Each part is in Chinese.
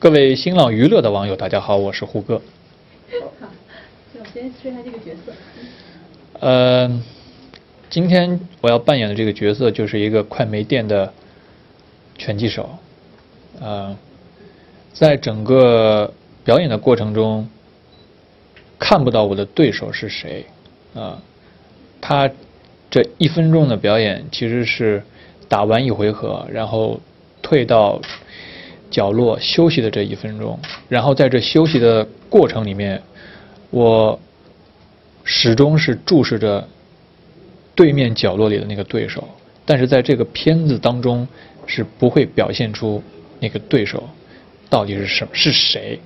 各位新浪娱乐的网友，大家好，我是胡歌。好，就先说一下这个角色。呃，今天我要扮演的这个角色就是一个快没电的拳击手。呃，在整个表演的过程中，看不到我的对手是谁啊、他这一分钟的表演其实是打完一回合，然后退到角落休息的这一分钟，然后在这休息的过程里面，我始终是注视着对面角落里的那个对手，但是在这个片子当中是不会表现出那个对手到底是什么是谁，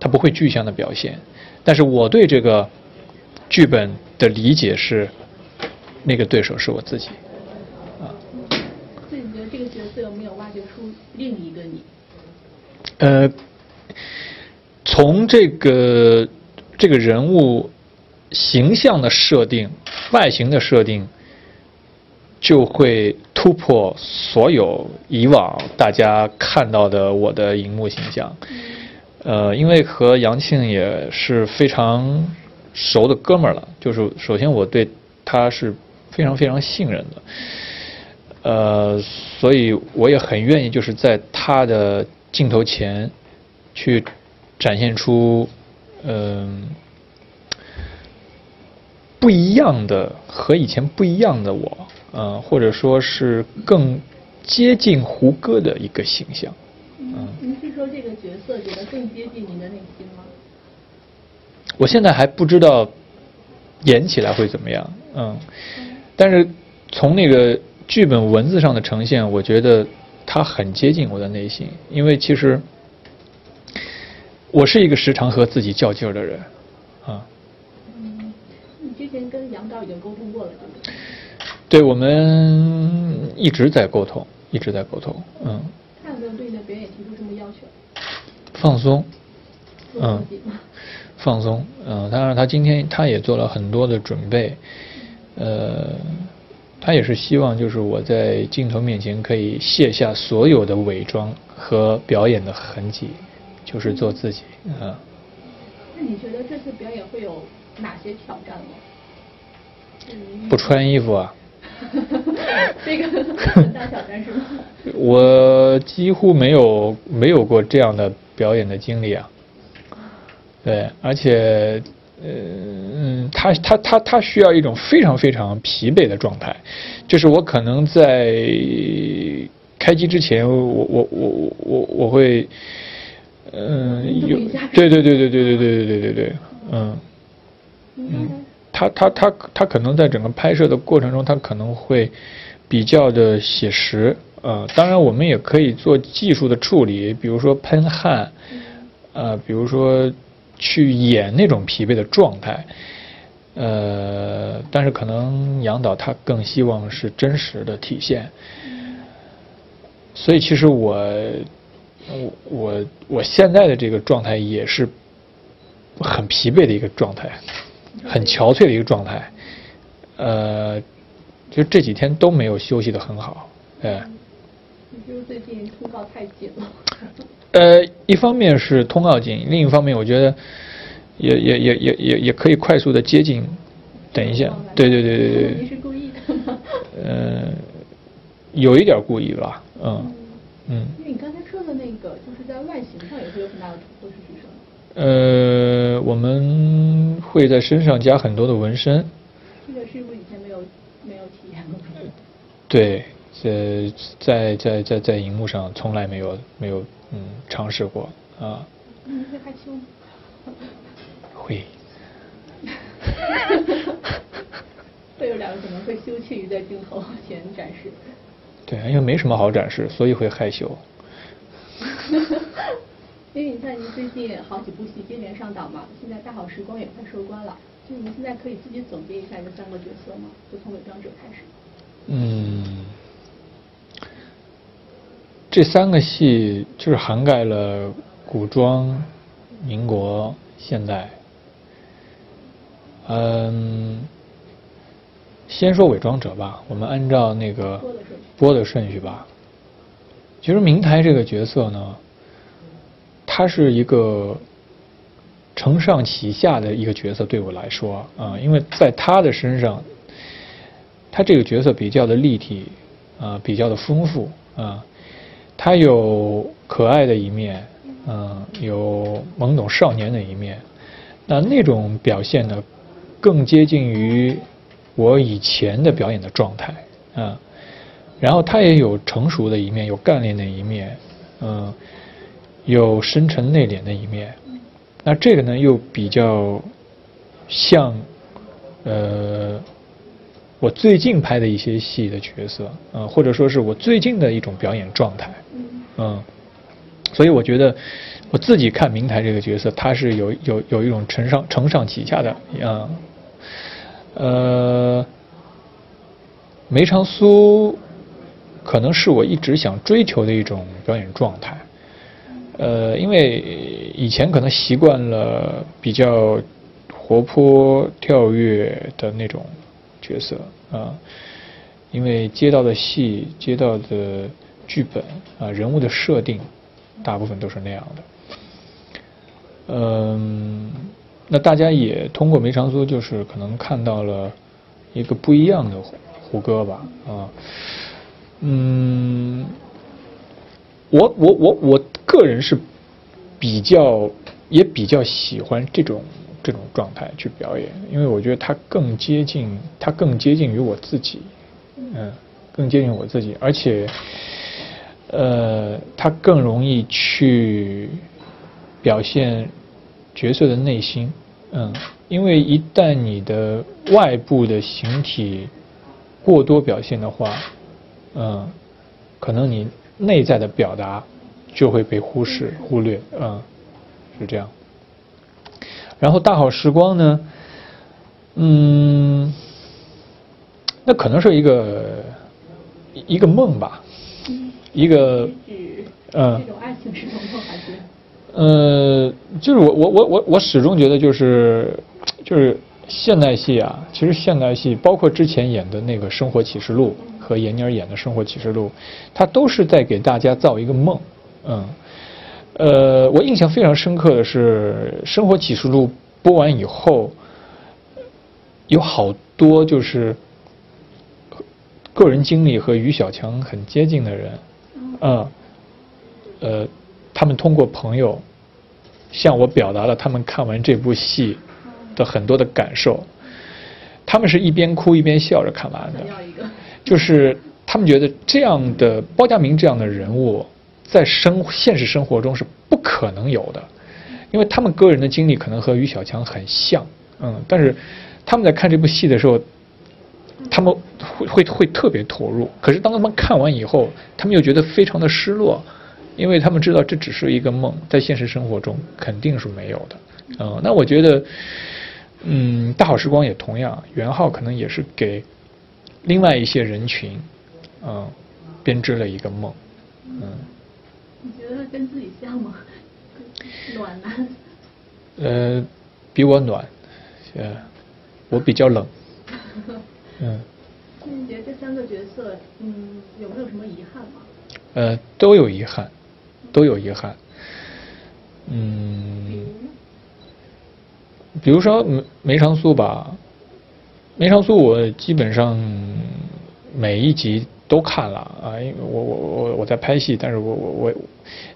他不会具象的表现，但是我对这个剧本的理解是，那个对手是我自己。所以你觉得这个角色有没有挖掘出另一个你？呃，从这个这个人物形象的设定、外形的设定，就会突破所有以往大家看到的我的荧幕形象。呃，因为和杨庆也是非常熟的哥们儿了，就是首先我对他是非常非常信任的。呃，所以我也很愿意就是在他的镜头前去展现出嗯、不一样的和以前不一样的我，呃，或者说是更接近胡歌的一个形象。嗯，您是说这个角色觉得更接近您的内心吗？我现在还不知道演起来会怎么样，嗯，但是从那个剧本文字上的呈现，我觉得它很接近我的内心，因为其实我是一个时常和自己较劲儿的人，啊，嗯，你之前跟杨导已经沟通过了，对？我们一直在沟通，一直在沟通，嗯，他有没有对你的表演提出什么要求？放松，嗯？放松，嗯、当然他今天他也做了很多的准备，呃，他也是希望就是我在镜头面前可以卸下所有的伪装和表演的痕迹，就是做自己，啊、那你觉得这次表演会有哪些挑战吗？嗯不穿衣服啊，这个很大挑战是吗？我几乎没有没有过这样的表演的经历啊。对，而且，呃，嗯，他他他他需要一种非常非常疲惫的状态，就是我可能在开机之前，我我我我我我会，嗯、有对对对对对对对对对对对，嗯。您刚才他他他他可能在整个拍摄的过程中，他可能会比较的写实，呃，当然我们也可以做技术的处理，比如说喷汗，呃，比如说去演那种疲惫的状态，呃，但是可能杨导他更希望是真实的体现，所以其实我我我我现在的这个状态也是很疲惫的一个状态，很憔悴的一个状态，呃，就这几天都没有休息的很好，哎，你是不是最近通告太紧了？呃，一方面是通告紧，另一方面我觉得也也也也也也可以快速的接近，等一下，对对对对对对，您是故意的吗？呃，有一点故意吧，嗯嗯。因为你刚才说的那个，就是在外形上也会有很大的突破，是什么。呃，我们会在身上加很多的纹身，这个是不是以前没有没有体验过？对，在在在在在荧幕上从来没有没有嗯尝试过啊，你会害羞吗？会，会有两个可能会羞怯于在镜头前展示。对，因为没什么好展示，所以会害羞。因为你看，您最近好几部戏接连上档嘛，现在《大好时光》也快收官了，就您现在可以自己总结一下这三个角色吗？就从伪装者开始。嗯，这三个戏就是涵盖了古装、民国、现代。嗯，先说伪装者吧，我们按照那个播的顺序吧。其实明台这个角色呢，他是一个承上启下的一个角色，对我来说啊，因为在他的身上，他这个角色比较的立体啊，比较的丰富啊，他有可爱的一面，嗯，有懵懂少年的一面，那那种表现呢，更接近于我以前的表演的状态啊。然后他也有成熟的一面，有干练的一面，嗯，有深沉内敛的一面。那这个呢，又比较像呃我最近拍的一些戏的角色，嗯，或者说是我最近的一种表演状态，嗯。所以我觉得我自己看明台这个角色，他是有有有一种承上承上启下的，嗯，呃，梅长苏。可能是我一直想追求的一种表演状态，呃，因为以前可能习惯了比较活泼跳跃的那种角色啊，因为接到的戏、接到的剧本啊、人物的设定，大部分都是那样的。嗯，那大家也通过梅长苏，就是可能看到了一个不一样的胡歌吧，啊。嗯，我我我我个人是比较也比较喜欢这种这种状态去表演，因为我觉得它更接近，它更接近于我自己，嗯，更接近我自己，而且，呃，他更容易去表现角色的内心，嗯，因为一旦你的外部的形体过多表现的话。嗯，可能你内在的表达就会被忽视、忽略，嗯，是这样。然后大好时光呢，嗯，那可能是一个一个梦吧，一个嗯，这种爱情是什么还是？呃，就是我我我我我始终觉得就是就是现代戏啊，其实现代戏包括之前演的那个《生活启示录》。和闫妮儿演的《生活启示录》，它都是在给大家造一个梦，嗯，呃，我印象非常深刻的是《生活启示录》播完以后，有好多就是个人经历和于小强很接近的人，嗯，呃，他们通过朋友向我表达了他们看完这部戏的很多的感受，他们是一边哭一边笑着看完的。就是他们觉得这样的包家明这样的人物，在生现实生活中是不可能有的，因为他们个人的经历可能和于小强很像，嗯，但是他们在看这部戏的时候，他们会会会特别投入。可是当他们看完以后，他们又觉得非常的失落，因为他们知道这只是一个梦，在现实生活中肯定是没有的，嗯，那我觉得，嗯，大好时光也同样，袁浩可能也是给。另外一些人群，嗯，编织了一个梦，嗯。你觉得跟自己像吗？暖男。呃，比我暖，呃，我比较冷。嗯。你觉得这三个角色，嗯，有没有什么遗憾吗？呃，都有遗憾，都有遗憾。嗯。比如说梅梅长苏吧。梅长苏，我基本上每一集都看了啊，因为我我我我在拍戏，但是我我我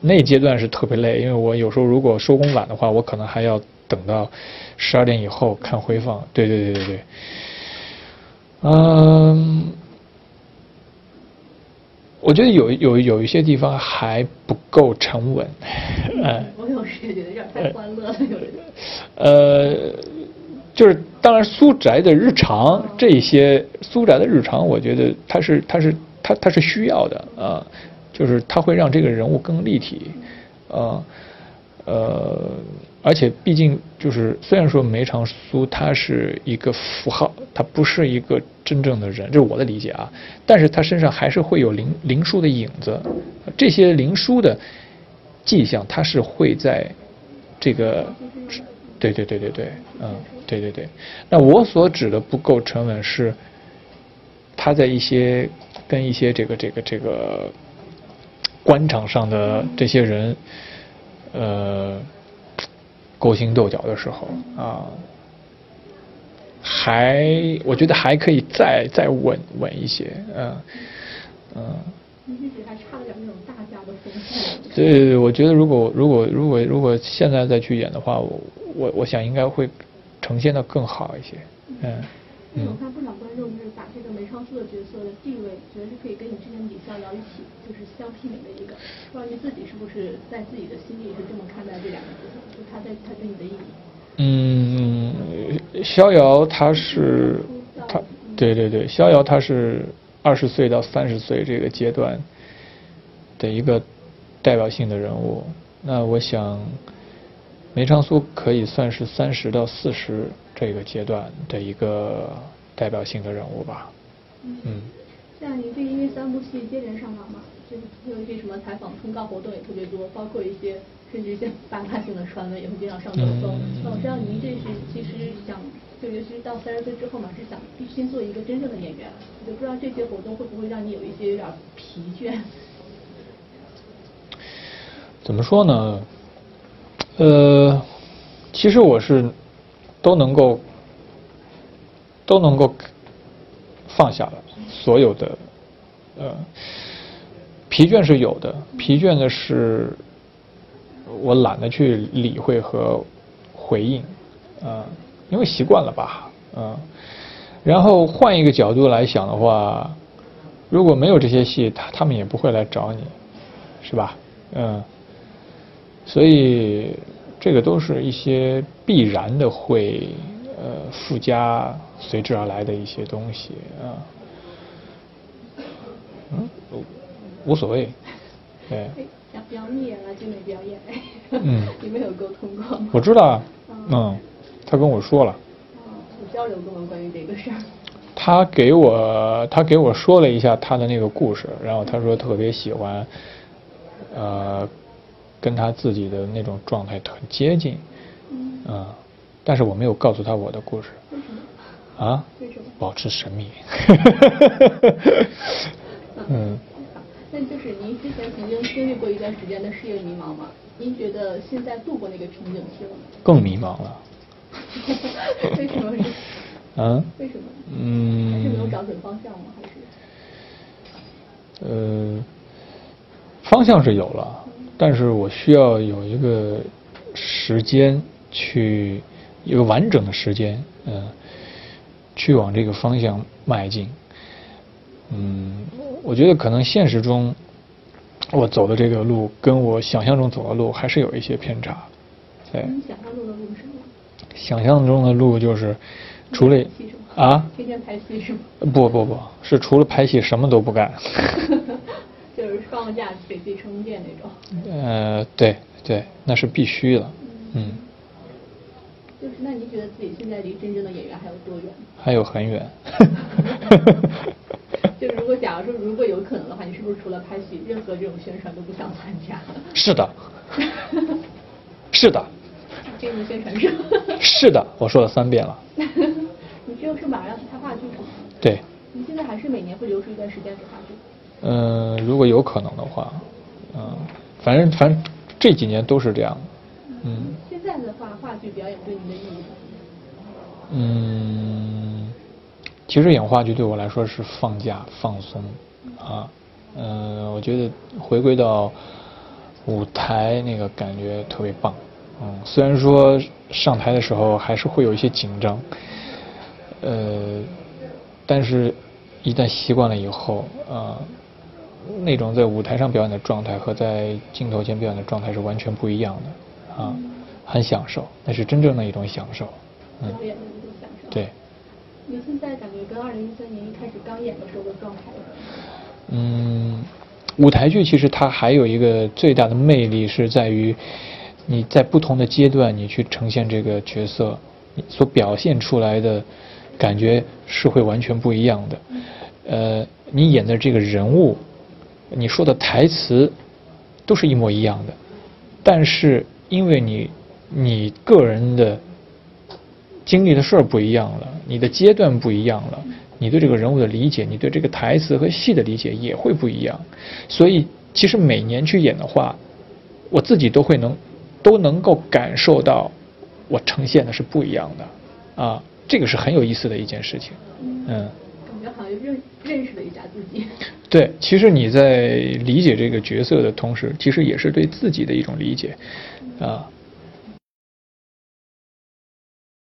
那阶段是特别累，因为我有时候如果收工晚的话，我可能还要等到十二点以后看回放。对对对对对，嗯，我觉得有有有一些地方还不够沉稳，嗯。我有时也觉得有点太欢乐了，有点。呃。就是，当然苏宅的日常这些苏宅的日常，我觉得它是它是它它是需要的啊，就是它会让这个人物更立体，啊呃，而且毕竟就是虽然说梅长苏他是一个符号，他不是一个真正的人，这是我的理解啊，但是他身上还是会有灵灵书的影子，这些灵书的迹象，他是会在这个。对对对对对，嗯，对对对。那我所指的不够沉稳是，他在一些跟一些这个这个这个官场上的这些人，呃勾心斗角的时候啊，还我觉得还可以再再稳稳一些，嗯嗯。你一直还差了点那种大家的风范。对对对，我觉得如果如果如果如果现在再去演的话，我我我想应该会呈现的更好一些，嗯。嗯，我看不少观众就是把这个梅长苏的角色的地位，觉得是可以跟你之前李逍遥一起，就是相媲美的一个。不知道你自己是不是在自己的心里是这么看待这两个角色，就他在他对你的意义？嗯，逍遥他是他，对对对，逍遥他是二十岁到三十岁这个阶段的一个代表性的人物。那我想，梅长苏可以算是三十到四十。这个阶段的一个代表性的人物吧。嗯。像您对因为三部戏接连上档嘛，就是有一些什么采访通告活动也特别多，包括一些甚至一些八卦性的传闻也会经常上热搜。那我知道您这是其实想，就尤其是到三十岁之后嘛，是想必须做一个真正的演员。我就不知道这些活动会不会让你有一些有点疲倦？怎么说呢？呃，其实我是。都能够都能够放下了所有的呃疲倦是有的，疲倦的是我懒得去理会和回应啊，因为习惯了吧，嗯，然后换一个角度来想的话，如果没有这些戏，他他们也不会来找你，是吧？嗯，所以。这个都是一些必然的会呃附加随之而来的一些东西啊，嗯，无所谓，对。想表演了就没表演，嗯，你们有沟通过吗？我知道啊，嗯，他跟我说了。有交流过吗？关于这个事儿？他给我他给我说了一下他的那个故事，然后他说特别喜欢，呃。跟他自己的那种状态很接近，嗯，但是我没有告诉他我的故事，啊，保持神秘，嗯，那就是您之前曾经经历过一段时间的事业迷茫吗？您觉得现在度过那个瓶颈期了吗？更迷茫了，为什么？啊？为什么？嗯，还是没有找准方向吗？还是？呃，方向是有了。但是我需要有一个时间去一个完整的时间，嗯，去往这个方向迈进。嗯，我觉得可能现实中我走的这个路跟我想象中走的路还是有一些偏差。对。你想象中的路是什么？想象中的路就是除了啊，天天拍戏是吗？不不不是除了拍戏什么都不干。就是放假给自己充电那种。呃，对对，那是必须的，嗯。就是那您觉得自己现在离真正的演员还有多远？还有很远。就如果假如说如果有可能的话，你是不是除了拍戏，任何这种宣传都不想参加？是的。是的。这种宣传是？是的，我说了三遍了。你这是马上要去拍话剧是吗？对。你现在还是每年会留出一段时间给话剧？嗯，如果有可能的话，嗯，反正反正这几年都是这样。嗯。现在的话，话剧表演对你的意义？嗯，其实演话剧对我来说是放假放松啊。嗯，我觉得回归到舞台那个感觉特别棒。嗯，虽然说上台的时候还是会有一些紧张，呃，但是一旦习惯了以后啊。那种在舞台上表演的状态和在镜头前表演的状态是完全不一样的，啊，很享受，那是真正的一种享受。嗯。你现在感觉跟二零一三年一开始刚演的时候的状态？嗯，舞台剧其实它还有一个最大的魅力是在于，你在不同的阶段你去呈现这个角色，所表现出来的感觉是会完全不一样的。呃，你演的这个人物。你说的台词都是一模一样的，但是因为你你个人的经历的事儿不一样了，你的阶段不一样了，你对这个人物的理解，你对这个台词和戏的理解也会不一样。所以其实每年去演的话，我自己都会能都能够感受到我呈现的是不一样的，啊，这个是很有意思的一件事情，嗯。感觉好像认认识了一下自己。对，其实你在理解这个角色的同时，其实也是对自己的一种理解，啊。